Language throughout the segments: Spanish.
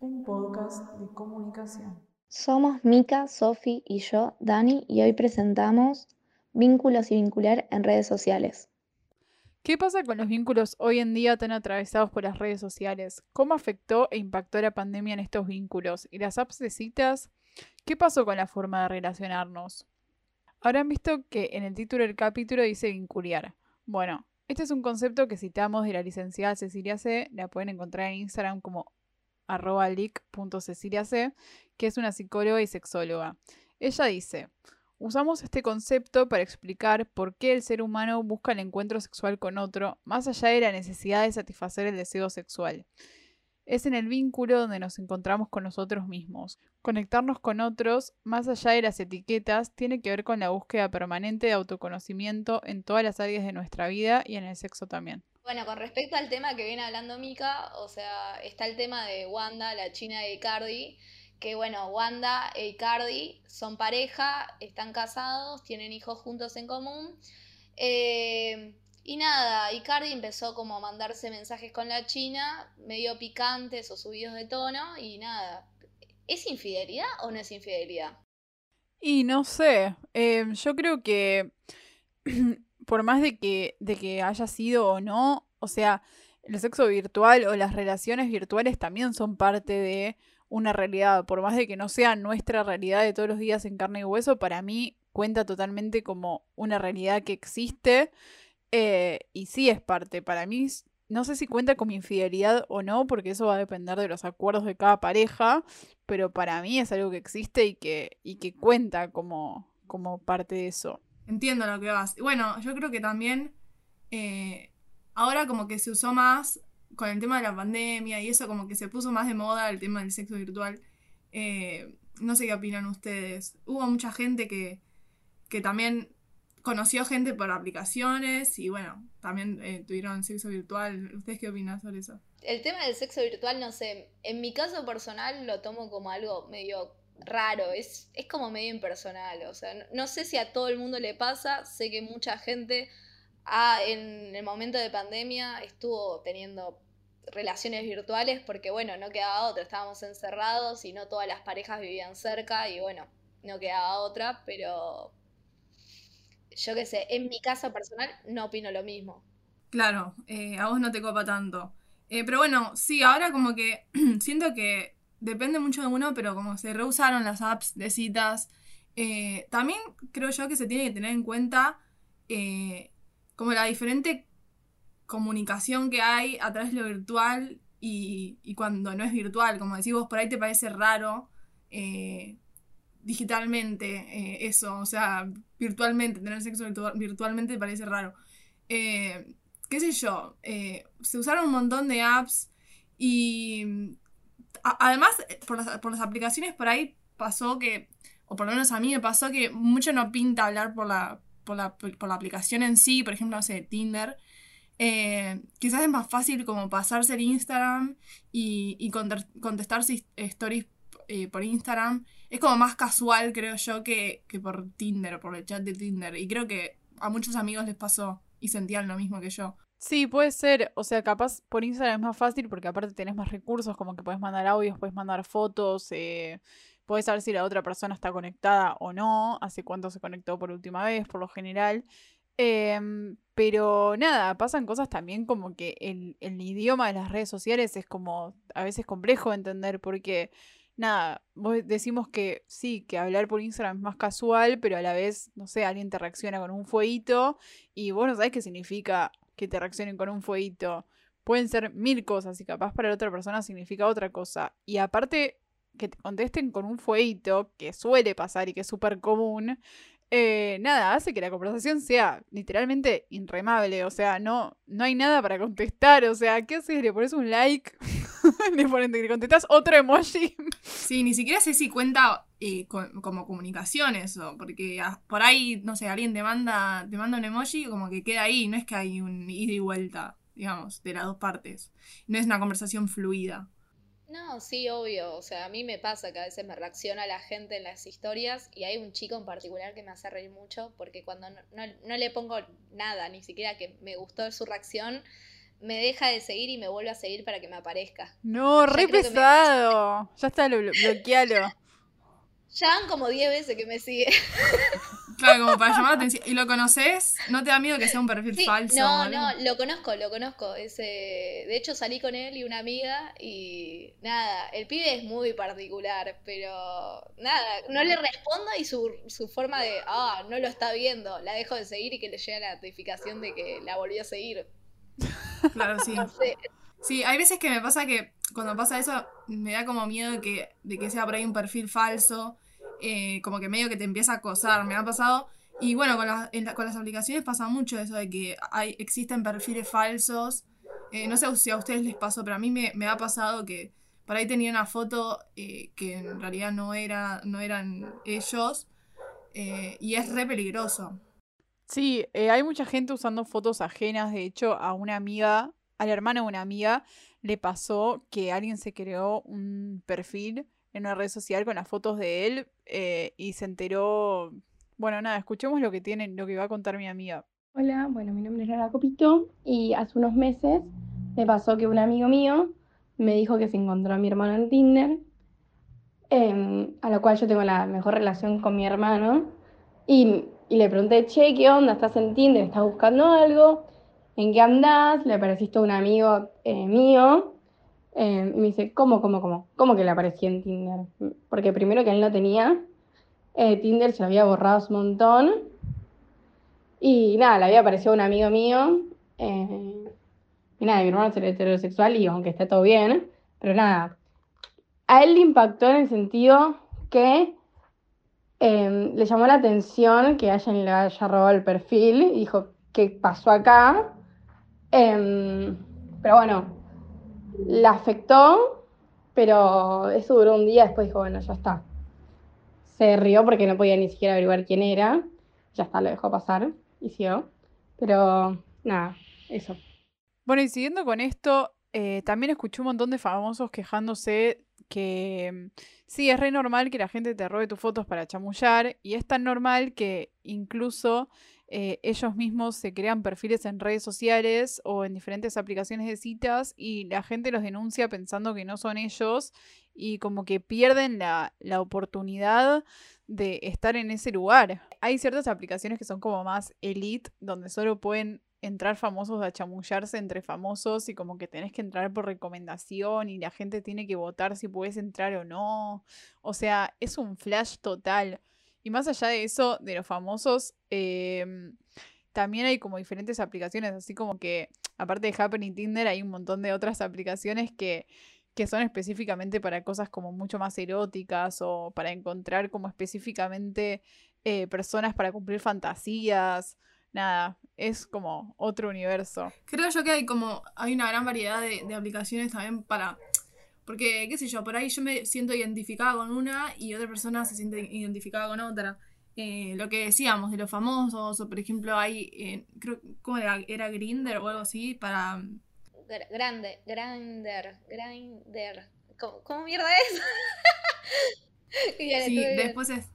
Un podcast de comunicación. Somos Mika, Sofi y yo, Dani, y hoy presentamos Vínculos y vincular en redes sociales. ¿Qué pasa con los vínculos hoy en día tan atravesados por las redes sociales? ¿Cómo afectó e impactó la pandemia en estos vínculos? ¿Y las apps de citas? ¿Qué pasó con la forma de relacionarnos? Habrán visto que en el título del capítulo dice vincular. Bueno, este es un concepto que citamos de la licenciada Cecilia C. La pueden encontrar en Instagram como arroba C, que es una psicóloga y sexóloga. Ella dice, usamos este concepto para explicar por qué el ser humano busca el encuentro sexual con otro, más allá de la necesidad de satisfacer el deseo sexual. Es en el vínculo donde nos encontramos con nosotros mismos. Conectarnos con otros, más allá de las etiquetas, tiene que ver con la búsqueda permanente de autoconocimiento en todas las áreas de nuestra vida y en el sexo también. Bueno, con respecto al tema que viene hablando Mika, o sea, está el tema de Wanda, la china de Icardi, que bueno, Wanda e Icardi son pareja, están casados, tienen hijos juntos en común. Eh, y nada, Icardi empezó como a mandarse mensajes con la China, medio picantes o subidos de tono, y nada. ¿Es infidelidad o no es infidelidad? Y no sé, em, yo creo que por más de que, de que haya sido o no, o sea, el sexo virtual o las relaciones virtuales también son parte de una realidad, por más de que no sea nuestra realidad de todos los días en carne y hueso, para mí cuenta totalmente como una realidad que existe eh, y sí es parte, para mí, no sé si cuenta como infidelidad o no, porque eso va a depender de los acuerdos de cada pareja, pero para mí es algo que existe y que, y que cuenta como, como parte de eso. Entiendo lo que vas. Bueno, yo creo que también eh, ahora como que se usó más con el tema de la pandemia y eso como que se puso más de moda el tema del sexo virtual. Eh, no sé qué opinan ustedes. Hubo mucha gente que, que también conoció gente por aplicaciones y bueno, también eh, tuvieron sexo virtual. ¿Ustedes qué opinan sobre eso? El tema del sexo virtual, no sé, en mi caso personal lo tomo como algo medio raro, es, es como medio impersonal, o sea, no, sé si a todo el mundo le pasa, sé que mucha gente en el momento de pandemia estuvo teniendo relaciones virtuales porque bueno, no quedaba otra, estábamos encerrados y no todas las parejas vivían cerca y bueno, no quedaba otra, pero yo qué sé, en mi caso personal no opino lo mismo. Claro, eh, a vos no te copa tanto. Eh, pero bueno, sí, ahora como que siento que depende mucho de uno, pero como se reusaron las apps de citas, eh, también creo yo que se tiene que tener en cuenta como la diferente comunicación que hay a través de lo virtual y, cuando no es virtual. Como decís vos, por ahí te parece raro digitalmente eso, o sea, virtualmente, tener sexo virtualmente parece raro. Eh, ¿Qué sé yo? Eh, se usaron un montón de apps y además por las, por las, aplicaciones por ahí pasó que, o por lo menos a mí me pasó que mucho no pinta hablar por la, por la, por la aplicación en sí, por ejemplo, no sé, Tinder. quizás es más fácil como pasarse el Instagram y, y contestarse stories por Instagram es como más casual, creo yo, que, por Tinder, por el chat de Tinder. Y creo que a muchos amigos les pasó y sentían lo mismo que yo. Sí, puede ser. O sea, capaz por Instagram es más fácil porque aparte tenés más recursos, como que puedes mandar audios, puedes mandar fotos, eh, puedes saber si la otra persona está conectada o no, hace cuánto se conectó por última vez, por lo general. Em, pero nada, pasan cosas también como que el, el idioma de las redes sociales es como a veces complejo de entender porque nada, vos decimos que sí, que hablar por Instagram es más casual, pero a la vez, no sé, alguien te reacciona con un fueguito y vos no sabés qué significa que te reaccionen con un fueguito. Pueden ser mil cosas y capaz para la otra persona significa otra cosa. Y aparte que te contesten con un fueguito, que suele pasar y que es súper común, eh, nada, hace que la conversación sea literalmente inremable. O sea, no, no hay nada para contestar. O sea, ¿qué haces? ¿Le pones un like? ¿Le, pones, le contestas otro emoji? Sí, ni siquiera sé si cuenta eh, como comunicación eso. Porque por ahí, no sé, alguien te manda, te manda un emoji como que queda ahí. No es que hay un ida y vuelta, digamos, de las dos partes. No es una conversación fluida. No, sí, obvio. O sea, a mí me pasa que a veces me reacciona la gente en las historias y hay un chico en particular que me hace reír mucho porque cuando no, le pongo nada, ni siquiera que me gustó su reacción, me deja de seguir y me vuelve a seguir para que me aparezca. No, Ya re me- pesado. Ya está, lo blo- bloquealo. Ya van como 10 veces que me sigue. Claro, como para llamar la atención. ¿Y lo conoces? ¿No te da miedo que sea un perfil Sí, falso? no, no, lo conozco, lo conozco. Ese, de hecho, salí con él y una amiga y nada, el pibe es muy particular, pero nada, no le respondo y su, su forma de, ah, no lo está viendo, la dejo de seguir y que le llega la notificación de que la volvió a seguir. Claro, sí. No sé, Sí, hay veces que me pasa que cuando pasa eso me da como miedo de que, de que sea por ahí un perfil falso, eh, como que medio que te empieza a acosar, me ha pasado. Y bueno, con, con las aplicaciones pasa mucho eso de que hay, existen perfiles falsos. Eh, no sé si a ustedes les pasó, pero a mí me, ha pasado que por ahí tenía una foto eh, que en realidad no, era, no eran ellos. y es re peligroso. Sí, hay mucha gente usando fotos ajenas. De hecho, a una amiga, a la hermana de una amiga, le pasó que alguien se creó un perfil en una red social con las fotos de él eh, y se enteró. Bueno, nada, escuchemos lo que tiene, lo que va a contar mi amiga. Hola, bueno, mi nombre es Lara Copito y hace unos meses me pasó que un amigo mío me dijo que se encontró a mi hermano en Tinder, em, a lo cual yo tengo la mejor relación con mi hermano, y, le pregunté, che, ¿qué onda? ¿Estás en Tinder? ¿Estás buscando algo? ¿En qué andás? Le a un amigo eh, mío, y me dice, ¿cómo, cómo, cómo? ¿Cómo que le aparecí en Tinder? Porque primero que él no tenía, eh, Tinder se lo había borrado un montón. Y nada, le había aparecido un amigo mío. eh, y nada, mi hermano es heterosexual y aunque está todo bien, pero nada. A él le impactó en el sentido que eh, le llamó la atención que alguien le haya robado el perfil y dijo, ¿qué pasó acá? Em, pero bueno, la afectó, pero eso duró un día, después dijo, bueno, ya está. Se rió porque no podía ni siquiera averiguar quién era. Ya está, lo dejó pasar y siguió. Pero nada, eso. Bueno, y siguiendo con esto, eh, también escuché un montón de famosos quejándose que mm, sí, es re normal que la gente te robe tus fotos para chamullar y es tan normal que incluso eh, ellos mismos se crean perfiles en redes sociales o en diferentes aplicaciones de citas y la gente los denuncia pensando que no son ellos y como que pierden la, la oportunidad de estar en ese lugar. Hay ciertas aplicaciones que son como más elite, donde solo pueden entrar famosos a chamullarse entre famosos y como que tenés que entrar por recomendación y la gente tiene que votar si puedes entrar o no. O sea, es un flash total. Y más allá de eso, de los famosos, em, también hay como diferentes aplicaciones, así como que aparte de Happen y Tinder hay un montón de otras aplicaciones que, que son específicamente para cosas como mucho más eróticas o para encontrar como específicamente eh, personas para cumplir fantasías. Nada, es como otro universo. Creo yo que hay como, hay una gran variedad de, de aplicaciones también para, porque, qué sé yo, por ahí yo me siento identificada con una y otra persona se siente identificada con otra. Eh, lo que decíamos de los famosos, o por ejemplo hay, eh, creo, ¿cómo era? Era Grinder o algo así, para... Gra- grande, grander, grinder. ¿Cómo, cómo mierda es? Sí, después es...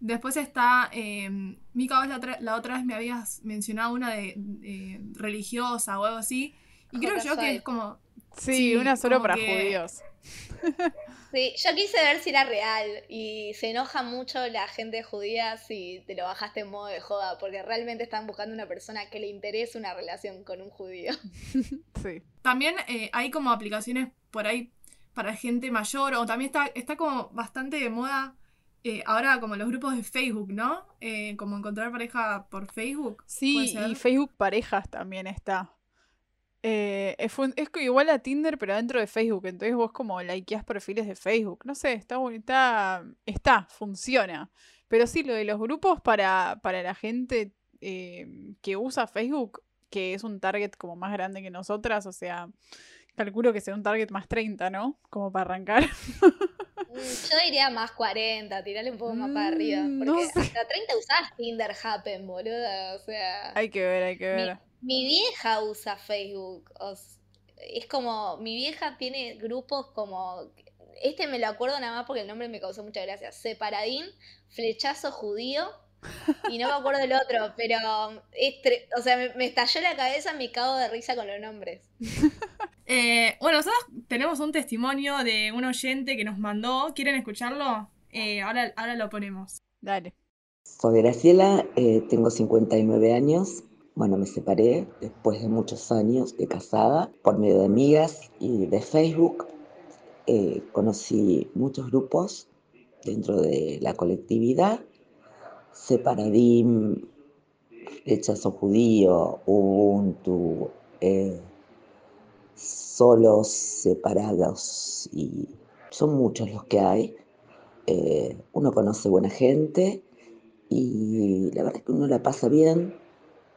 Después está, eh, Mica, la otra, la otra vez me habías mencionado una de, de religiosa o algo así, y creo yo que J5. es como, Sí, Sí, una solo para que- judíos. Sí, yo quise ver si era real y se enoja mucho la gente judía si te lo bajaste en modo de joda, porque realmente están buscando una persona que le interese una relación con un judío. Sí. También eh, hay como aplicaciones por ahí para gente mayor, o también está, está como bastante de moda eh, ahora como los grupos de Facebook, ¿no? Eh, como encontrar pareja por Facebook. ¿puede Sí, y Facebook Parejas también está. Eh, es, igual a Tinder, pero dentro de Facebook. Entonces vos como likeás perfiles de Facebook. No sé, está bonita. Está, funciona. Pero sí, lo de los grupos para, para la gente eh, que usa Facebook, que es un target como más grande que nosotras, o sea, calculo que sea un target más 30, ¿no? Como para arrancar. Mm, Yo diría más 40, tirarle un poco más para arriba, Mm, porque no sé. hasta 30 usás Tinder Happen, boluda, o sea... hay que ver, hay que ver. mi vieja usa Facebook. es como, mi vieja tiene grupos como. Este me lo acuerdo nada más porque el nombre me causó mucha gracia. Separadín, Flechazo Judío Y no me acuerdo del otro, pero es tre- o sea, me, me estalló la cabeza, me cago de risa con los nombres. Eh, bueno, nosotros tenemos un testimonio de un oyente que nos mandó. ¿Quieren escucharlo? Eh, ahora, ahora lo ponemos. Dale. Soy Graciela, eh, tengo 59 años. Bueno, me separé después de muchos años de casada por medio de amigas y de Facebook. Eh, conocí muchos grupos dentro de la colectividad. Separadim, Rechazo Judío, Ubuntu, eh, solos, separados y son muchos los que hay. Eh, uno conoce buena gente y la verdad es que uno la pasa bien,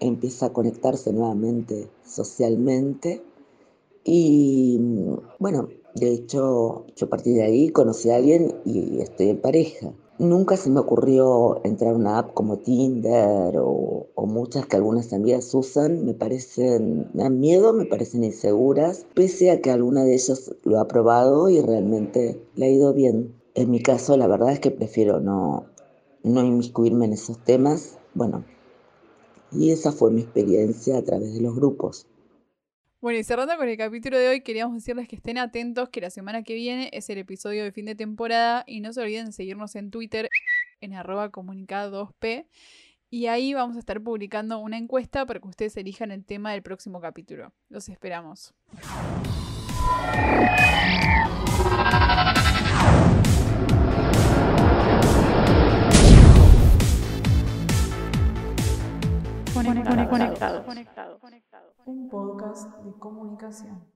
empieza a conectarse nuevamente socialmente y mm, bueno, de hecho yo a partir de ahí conocí a alguien y estoy en pareja. Nunca se me ocurrió entrar a una app como Tinder o, o muchas que algunas amigas usan, me parecen, me dan miedo, me parecen inseguras, pese a que alguna de ellas lo ha probado y realmente le ha ido bien. En mi caso, la verdad es que prefiero no, no inmiscuirme en esos temas. Bueno, y esa fue mi experiencia a través de los grupos. Bueno, y cerrando con el capítulo de hoy, queríamos decirles que estén atentos que la semana que viene es el episodio de fin de temporada y no se olviden de seguirnos en Twitter en arroba comunicado2p y ahí vamos a estar publicando una encuesta para que ustedes elijan el tema del próximo capítulo. Los esperamos. Un podcast de comunicación.